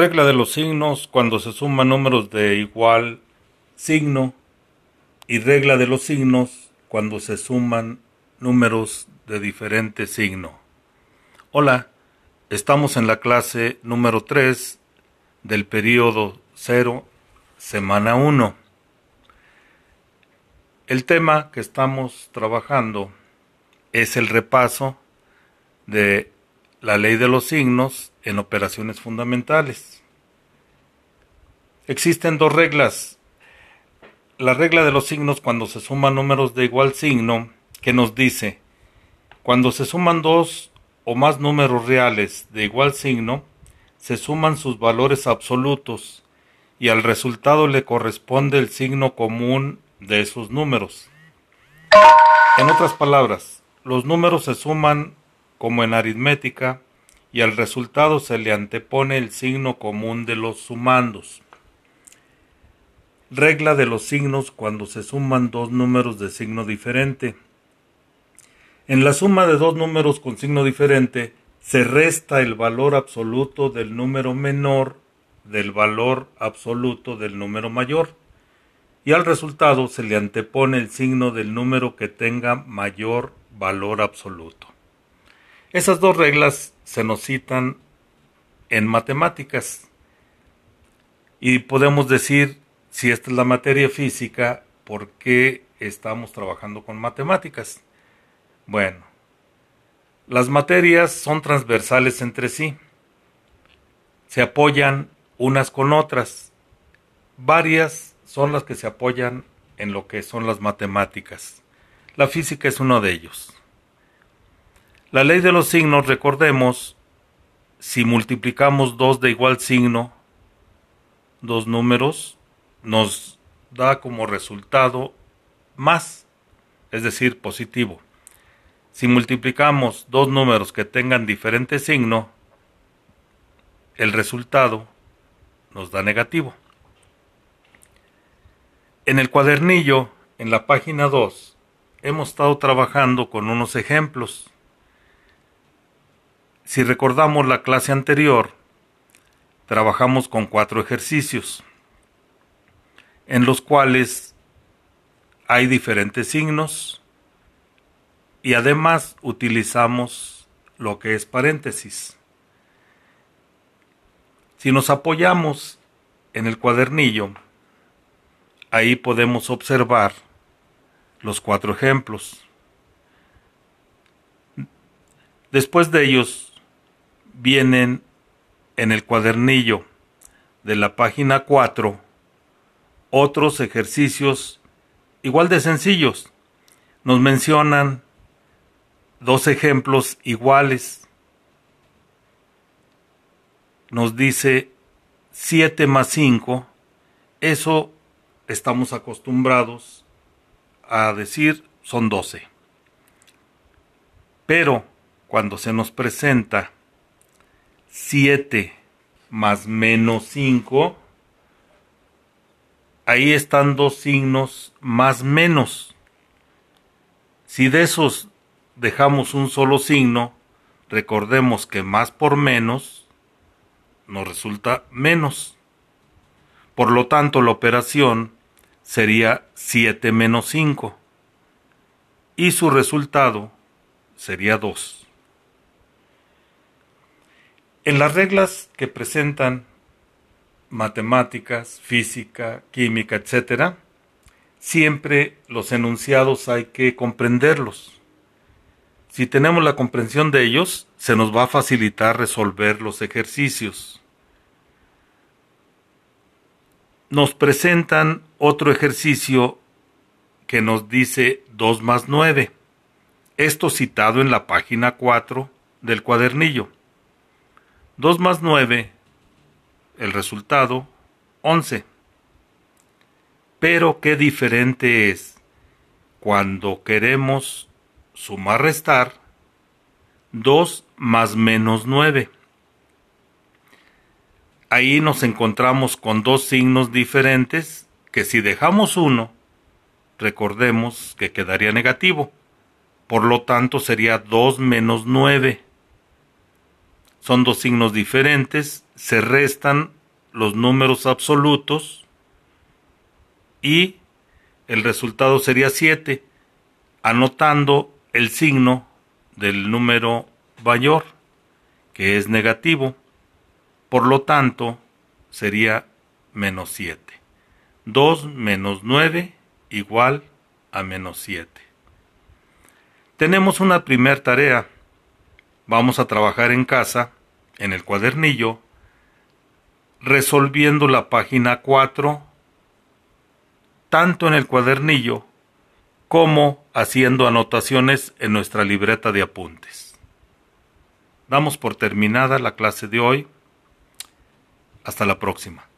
Regla de los signos cuando se suman números de igual signo y regla de los signos cuando se suman números de diferente signo. Hola, estamos en la clase número 3 del periodo 0, semana 1. El tema que estamos trabajando es el repaso de la ley de los signos en operaciones fundamentales. Existen dos reglas. La regla de los signos cuando se suman números de igual signo, que nos dice, cuando se suman dos o más números reales de igual signo, se suman sus valores absolutos y al resultado le corresponde el signo común de esos números. En otras palabras, los números se suman como en aritmética, y al resultado se le antepone el signo común de los sumandos. Regla de los signos cuando se suman dos números de signo diferente. En la suma de dos números con signo diferente se resta el valor absoluto del número menor del valor absoluto del número mayor y al resultado se le antepone el signo del número que tenga mayor valor absoluto. Esas dos reglas se nos citan en matemáticas y podemos decir, si esta es la materia física, ¿por qué estamos trabajando con matemáticas? Bueno, las materias son transversales entre sí, se apoyan unas con otras, varias son las que se apoyan en lo que son las matemáticas. La física es uno de ellos. La ley de los signos, recordemos, si multiplicamos dos de igual signo, dos números, nos da como resultado más, es decir, positivo. Si multiplicamos dos números que tengan diferente signo, el resultado nos da negativo. En el cuadernillo, en la página 2, hemos estado trabajando con unos ejemplos. Si recordamos la clase anterior, trabajamos con cuatro ejercicios, en los cuales hay diferentes signos y además utilizamos lo que es paréntesis. Si nos apoyamos en el cuadernillo, ahí podemos observar los cuatro ejemplos. Después de ellos vienen en el cuadernillo de la página 4 otros ejercicios igual de sencillos. Nos mencionan dos ejemplos iguales. Nos dice 7 más 5. Eso estamos acostumbrados a decir son 12. Pero cuando se nos presenta 7 más menos 5, ahí están dos signos más menos. Si de esos dejamos un solo signo, recordemos que más por menos nos resulta menos. Por lo tanto, la operación sería 7 menos 5 y su resultado sería 2. En las reglas que presentan matemáticas, física, química, etc., siempre los enunciados hay que comprenderlos. Si tenemos la comprensión de ellos, se nos va a facilitar resolver los ejercicios. Nos presentan otro ejercicio que nos dice 2 más 9. Esto citado en la página 4 del cuadernillo. 2 más 9, el resultado, 11. Pero qué diferente es cuando queremos sumar restar 2 más menos 9. Ahí nos encontramos con dos signos diferentes que si dejamos uno, recordemos que quedaría negativo. Por lo tanto sería 2 menos 9 son dos signos diferentes, se restan los números absolutos y el resultado sería 7, anotando el signo del número mayor, que es negativo. Por lo tanto, sería menos 7. 2 menos 9 igual a menos 7. Tenemos una primer tarea. Vamos a trabajar en casa, en el cuadernillo, resolviendo la página 4, tanto en el cuadernillo como haciendo anotaciones en nuestra libreta de apuntes. Damos por terminada la clase de hoy. Hasta la próxima.